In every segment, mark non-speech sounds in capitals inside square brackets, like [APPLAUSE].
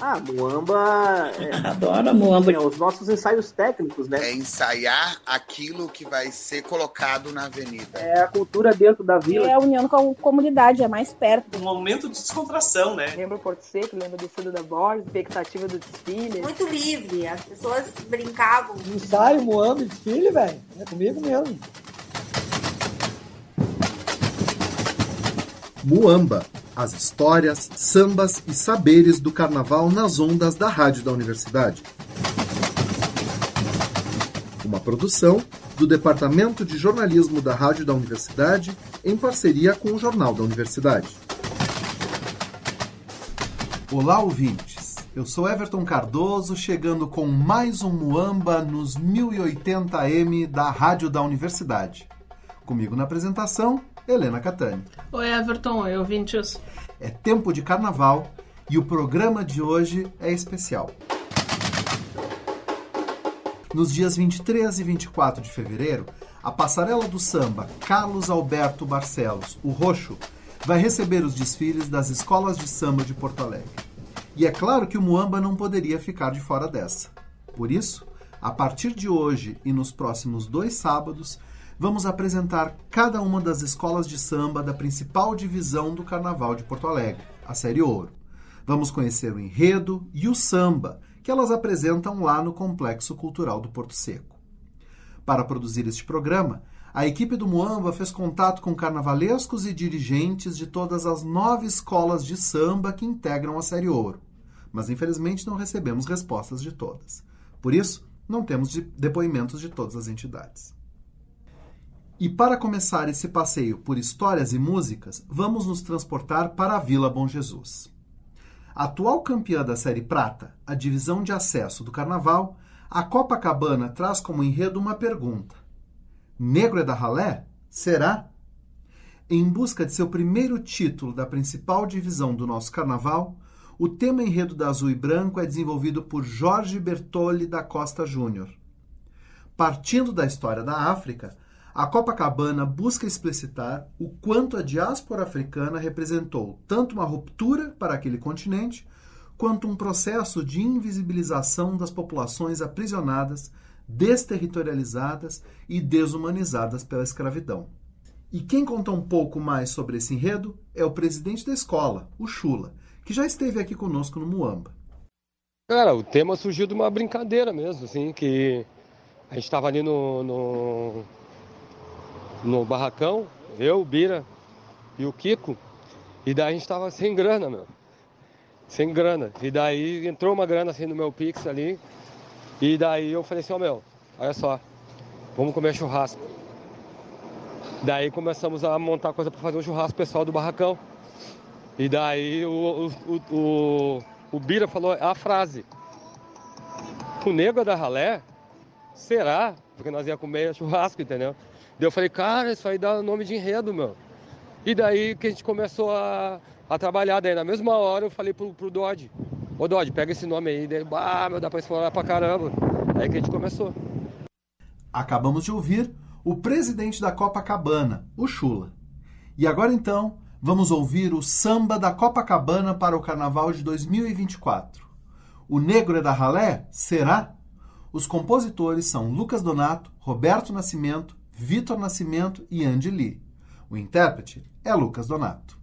Ah, Muamba. É, [LAUGHS] Adoro Muamba. É, os nossos ensaios técnicos, né? É ensaiar aquilo que vai ser colocado na avenida. É a cultura dentro da vila. É a união com a comunidade, é mais perto. Um momento de descontração, né? Lembra o Porto Seco, lembra do Fundo da Borges, expectativa do desfile. Muito livre, as pessoas brincavam. Ensaio, Muamba e desfile, velho. É comigo mesmo. Muamba, as histórias, sambas e saberes do carnaval nas ondas da Rádio da Universidade. Uma produção do Departamento de Jornalismo da Rádio da Universidade em parceria com o Jornal da Universidade. Olá, ouvintes! Eu sou Everton Cardoso, chegando com mais um Muamba nos 1080m da Rádio da Universidade. Comigo na apresentação, Helena Catani. Oi, Everton. Oi, ouvintes. É tempo de carnaval e o programa de hoje é especial. Nos dias 23 e 24 de fevereiro, a passarela do samba Carlos Alberto Barcelos, o Roxo, vai receber os desfiles das escolas de samba de Porto Alegre. E é claro que o Muamba não poderia ficar de fora dessa. Por isso, a partir de hoje e nos próximos dois sábados, vamos apresentar cada uma das escolas de samba da principal divisão do Carnaval de Porto Alegre, a Série Ouro. Vamos conhecer o enredo e o samba que elas apresentam lá no Complexo Cultural do Porto Seco. Para produzir este programa, a equipe do Muamba fez contato com carnavalescos e dirigentes de todas as nove escolas de samba que integram a Série Ouro, mas infelizmente não recebemos respostas de todas. Por isso, não temos depoimentos de todas as entidades. E para começar esse passeio por histórias e músicas, vamos nos transportar para a Vila Bom Jesus. A atual campeã da Série Prata, a divisão de acesso do Carnaval, a Copacabana traz como enredo uma pergunta: Negro é da ralé? Será? Em busca de seu primeiro título da principal divisão do nosso Carnaval, o tema enredo da Azul e Branco é desenvolvido por Jorge Bertolli da Costa Júnior. Partindo da história da África, a Copacabana busca explicitar o quanto a diáspora africana representou tanto uma ruptura para aquele continente, quanto um processo de invisibilização das populações aprisionadas, desterritorializadas e desumanizadas pela escravidão. E quem conta um pouco mais sobre esse enredo é o presidente da escola, o Chula, que já esteve aqui conosco no Muamba. Cara, o tema surgiu de uma brincadeira mesmo, assim, que a gente estava ali no, no, no barracão, eu, o Bira e o Kiko, e daí a gente tava sem grana, meu. Sem grana. E daí entrou uma grana assim no meu Pix ali. E daí eu falei assim, ó oh, meu, olha só, vamos comer churrasco. Daí começamos a montar coisa para fazer um churrasco pessoal do barracão. E daí o, o, o, o Bira falou a frase. O nego da ralé? Será? Porque nós ia comer churrasco, entendeu? Daí eu falei, cara, isso aí dá nome de enredo, meu. E daí que a gente começou a, a trabalhar. Daí na mesma hora eu falei pro, pro Dodge, ô Dodge, pega esse nome aí. Daí, ah, meu, dá pra explorar pra caramba. Aí que a gente começou. Acabamos de ouvir o presidente da Copacabana, o Chula. E agora então, vamos ouvir o samba da Copacabana para o Carnaval de 2024. O Negro é da Ralé? Será? Os compositores são Lucas Donato, Roberto Nascimento, Vitor Nascimento e Andy Lee. O intérprete é Lucas Donato.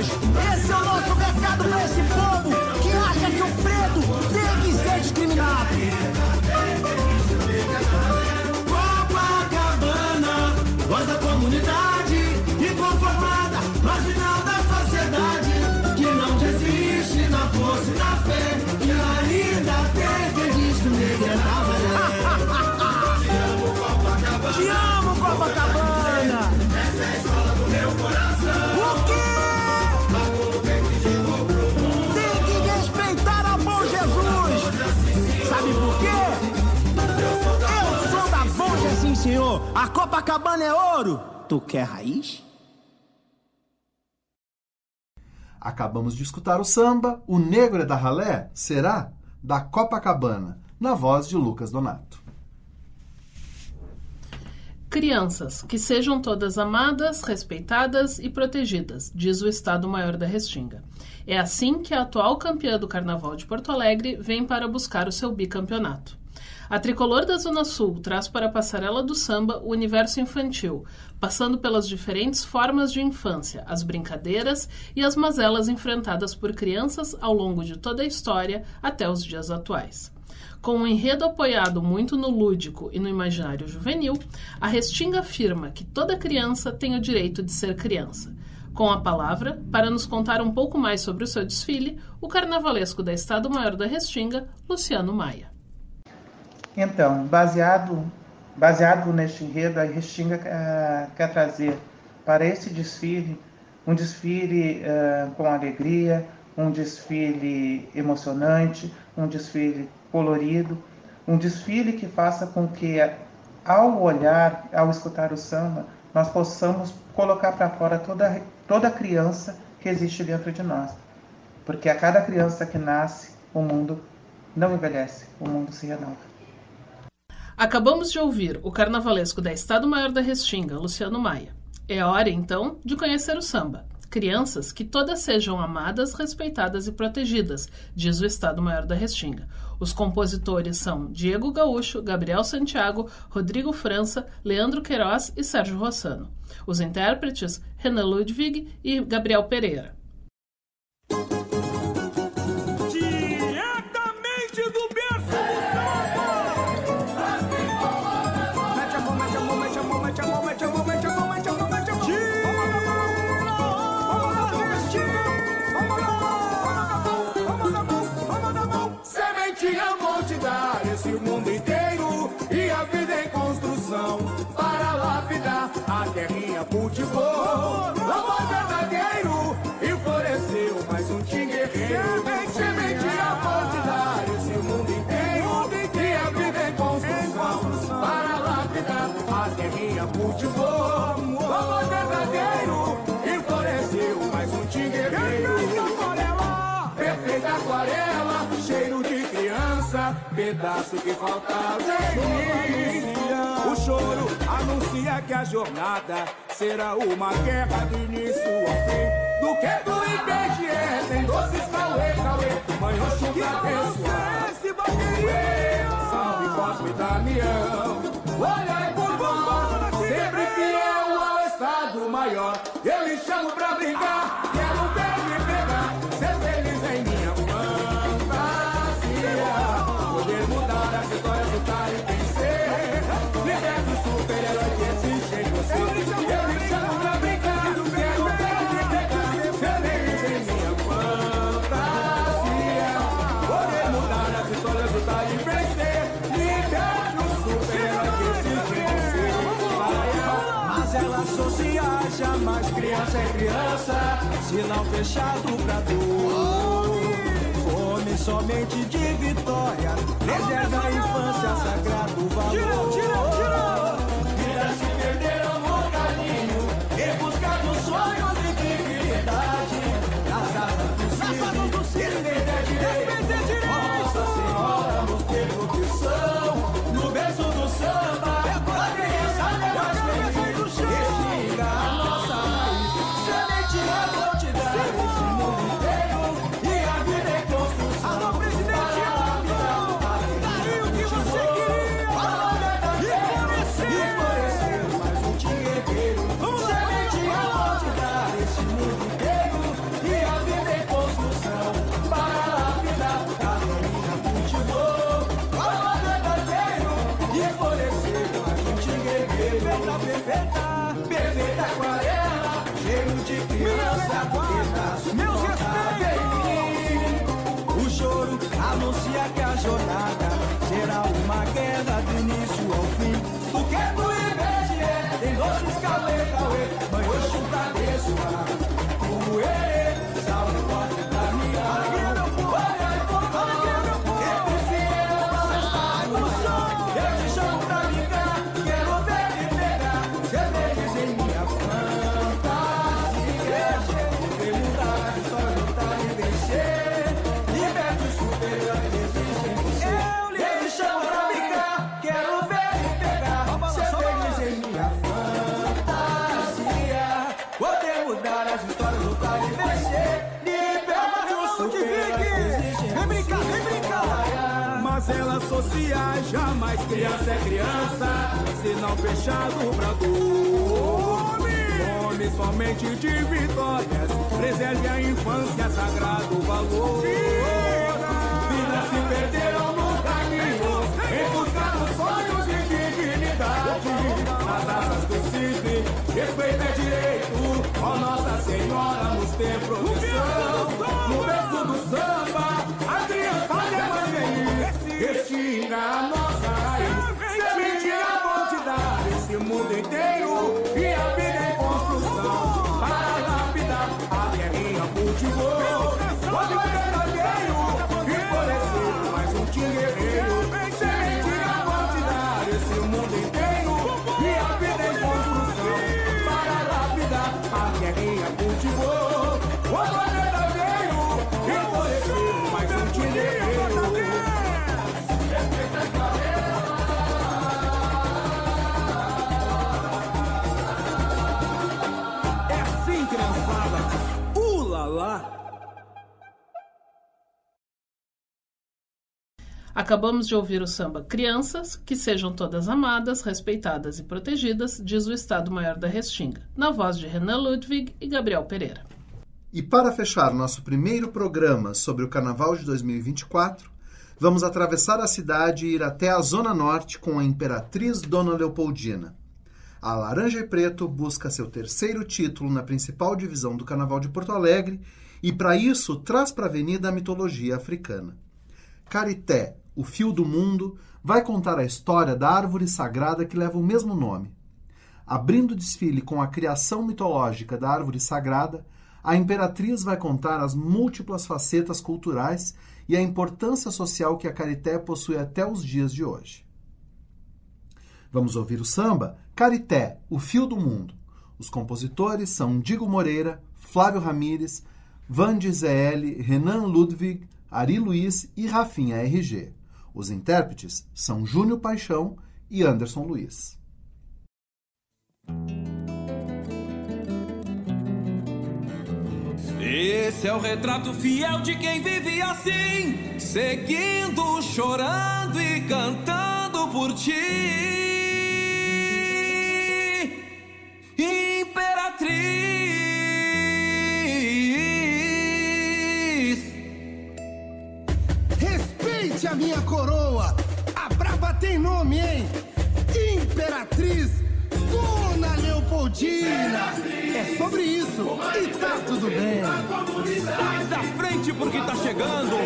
hoje. Esse é o nosso mercado para esse a Copacabana é ouro. Tu quer raiz? Acabamos de escutar o samba O Negro é da Ralé, será? Da Copacabana, na voz de Lucas Donato. Crianças, que sejam todas amadas, respeitadas e protegidas, diz o Estado-Maior da Restinga. É assim que a atual campeã do Carnaval de Porto Alegre vem para buscar o seu bicampeonato. A tricolor da Zona Sul traz para a passarela do samba o universo infantil, passando pelas diferentes formas de infância, as brincadeiras e as mazelas enfrentadas por crianças ao longo de toda a história até os dias atuais. Com um enredo apoiado muito no lúdico e no imaginário juvenil, a Restinga afirma que toda criança tem o direito de ser criança. Com a palavra, para nos contar um pouco mais sobre o seu desfile, o carnavalesco da Estado Maior da Restinga, Luciano Maia. Então, baseado, baseado neste enredo, a Restinga eh, quer trazer para esse desfile um desfile eh, com alegria, um desfile emocionante, um desfile colorido, um desfile que faça com que, ao olhar, ao escutar o samba, nós possamos colocar para fora toda, toda criança que existe dentro de nós. Porque a cada criança que nasce, o mundo não envelhece, o mundo se renova. Acabamos de ouvir o carnavalesco da Estado-Maior da Restinga, Luciano Maia. É hora, então, de conhecer o samba. Crianças que todas sejam amadas, respeitadas e protegidas, diz o Estado-Maior da Restinga. Os compositores são Diego Gaúcho, Gabriel Santiago, Rodrigo França, Leandro Queiroz e Sérgio Rossano. Os intérpretes, Renan Ludwig e Gabriel Pereira. A terrinha cultivou. Amor verdadeiro e floresceu mais um tim guerreiro. Perfeita aquarela, cheiro de criança, pedaço que faltava em mim. O choro anuncia que a jornada será uma guerra do início ao fim. Do que do IBGE tem doces cauê, cauê, mãe Oxum abençoar. Salve Cosme Damião, olha Estado Maior. Eu lhe chamo pra brincar, sinal fechado pra dor. Fome somente de vitória, preserva a infância, sagrado valor. Tira, tira, tira. What you got? renunciar jamais. Criança é criança, não fechado pra dor. Nome somente de vitórias, preserve a infância, sagrado valor. Vida se perderam no caminho, em busca dos sonhos e dignidade. Nas asas do CID, respeito é direito, ó Nossa Senhora nos templos. Restinga Acabamos de ouvir o samba Crianças, que sejam todas amadas, respeitadas e protegidas, diz o Estado-Maior da Restinga, na voz de Renan Ludwig e Gabriel Pereira. E para fechar nosso primeiro programa sobre o Carnaval de 2024, vamos atravessar a cidade e ir até a Zona Norte com a Imperatriz Dona Leopoldina. A Laranja e Preto busca seu terceiro título na principal divisão do Carnaval de Porto Alegre e, para isso, traz para a avenida a mitologia africana. Carité, o fio do mundo, vai contar a história da árvore sagrada que leva o mesmo nome. Abrindo o desfile com a criação mitológica da árvore sagrada, a imperatriz vai contar as múltiplas facetas culturais e a importância social que a Carité possui até os dias de hoje. Vamos ouvir o samba Carité, o fio do mundo. Os compositores são Digo Moreira, Flávio Ramires, Vande ZL, Renan Ludwig, Ari Luiz e Rafinha RG. Os intérpretes são Júnior Paixão e Anderson Luiz. Esse é o retrato fiel de quem vive assim, seguindo, chorando e cantando por ti. Minha coroa. A braba tem nome, hein? Imperatriz Dona Leopoldina. É sobre isso. E tá tudo bem. Sai da frente porque tá chegando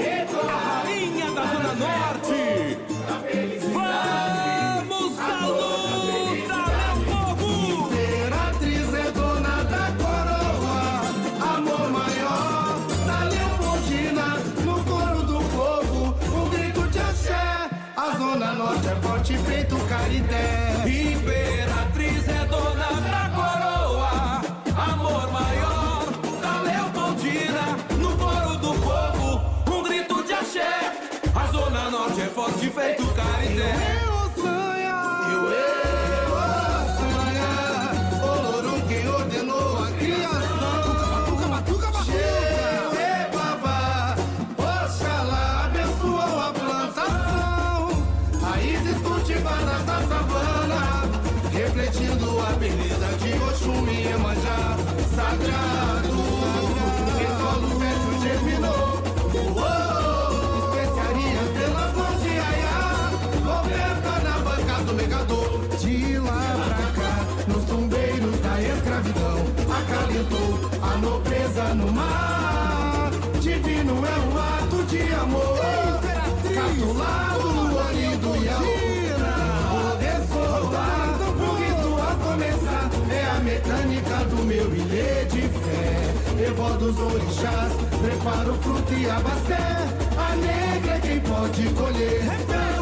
a rainha da Zona Norte. Forte feito carité. Imperatriz é dona da coroa, amor maior da Leopoldina, no coro do povo, um grito de axé. A Zona Norte é forte feito fé. Evó dos orixás, prepara o fruto e a bacé. A negra é quem pode colher.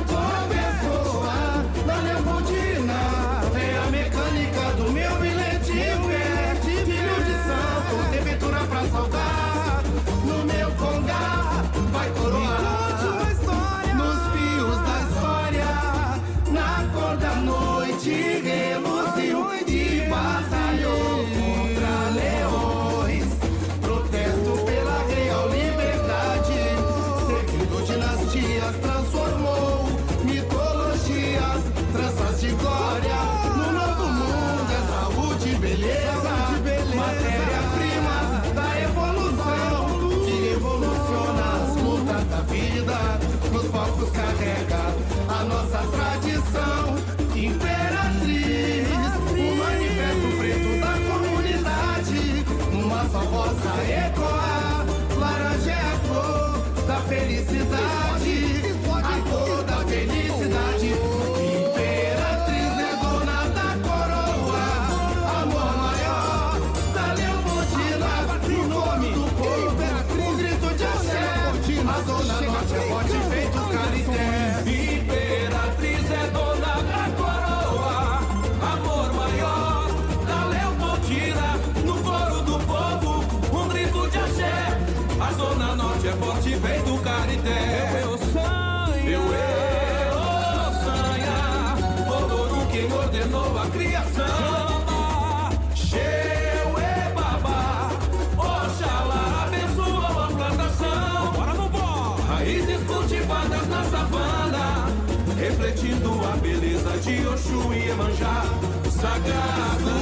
De Oxum e Emanjá. Sagrado,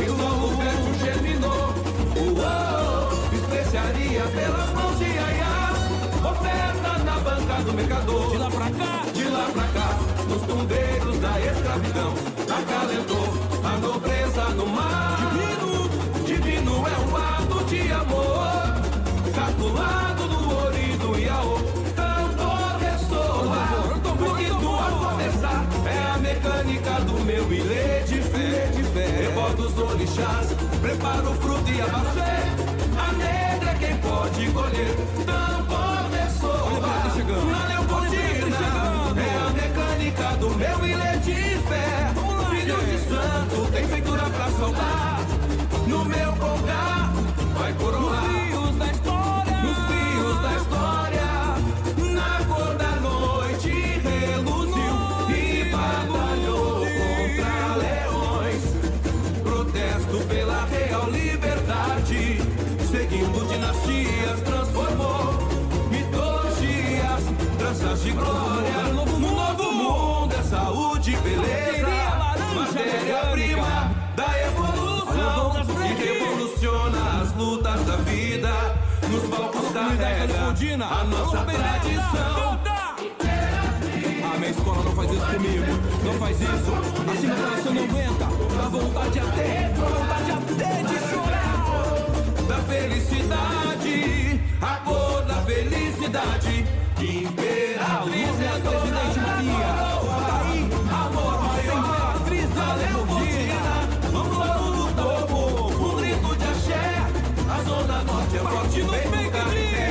e solo fértil germinou. Uou, especiaria pelas mãos de Yaya. Oferta na banca do mercador. De lá pra cá, de lá pra cá, nos tumbeiros da escravidão. Acalentou a nobreza no mar. Divino, divino é um ato de amor. Calculado prepara o fruto e a maçã. De glória. Um novo mundo é saúde, beleza, matéria-prima da evolução e revoluciona as lutas da vida. Nos palcos carrega a nossa tradição. A minha escola não faz isso comigo, não faz isso. Acima da nação não aguenta, dá vontade até, dá vontade até de chorar. Da felicidade, a cor da felicidade. Imperatriz é presidente Maria. Aí, amor maior, atriz da Leopoldina. Vamos do povo, um grito de axé. A zona norte é forte, vem no carité.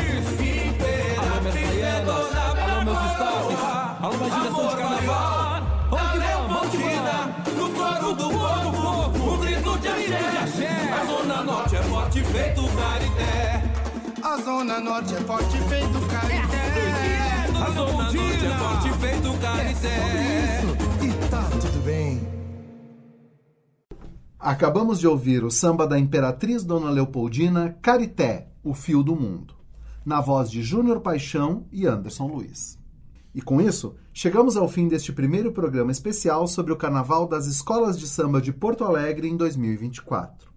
Imperatriz é dona. Alô, imaginação de carnaval. Vamos que vamos, vamos que vamos. No coro do povo, um grito de axé. A zona norte é forte, feito carité. A Zona Norte é forte feito carité. Zona Norte é forte feito carité. E tá tudo bem. Acabamos de ouvir o samba da Imperatriz Dona Leopoldina, Carité, o Fio do Mundo, na voz de Júnior Paixão e Anderson Luiz. E com isso, chegamos ao fim deste primeiro programa especial sobre o Carnaval das Escolas de Samba de Porto Alegre em 2024.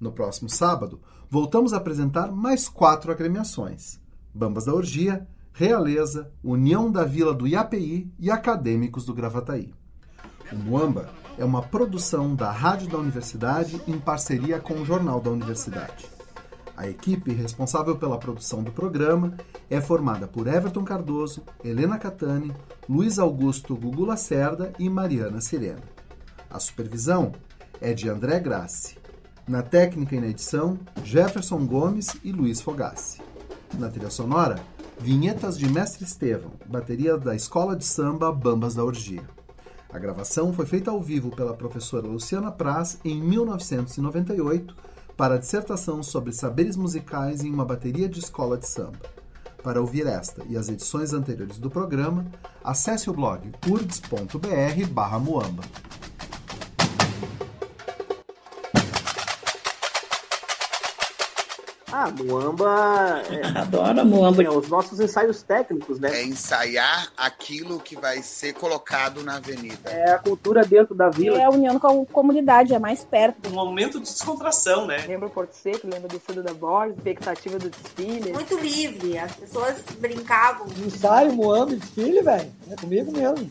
No próximo sábado, voltamos a apresentar mais quatro agremiações: Bambas da Orgia, Realeza, União da Vila do Iapi e Acadêmicos do Gravataí. O Muamba é uma produção da Rádio da Universidade em parceria com o Jornal da Universidade. A equipe responsável pela produção do programa é formada por Everton Cardoso, Helena Catani, Luiz Augusto Gugu Lacerda e Mariana Sirena. A supervisão é de André Grassi. Na técnica e na edição, Jefferson Gomes e Luiz Fogassi. Na trilha sonora, vinhetas de Mestre Estevão, bateria da Escola de Samba Bambas da Orgia. A gravação foi feita ao vivo pela professora Luciana Praz em 1998 para a dissertação sobre saberes musicais em uma bateria de escola de samba. Para ouvir esta e as edições anteriores do programa, acesse o blog urgs.br/muamba. Ah, Muamba. É, [LAUGHS] Adoro Muamba. É, os nossos ensaios técnicos, né? É ensaiar aquilo que vai ser colocado na avenida. É a cultura dentro da vila. É a união com a comunidade, é mais perto. Um momento de descontração, né? Lembra o Porto Seco, lembra do Fundo da Borges, expectativa do desfile. Muito livre, as pessoas brincavam. Ensaio, Moamba, desfile, velho. É comigo mesmo.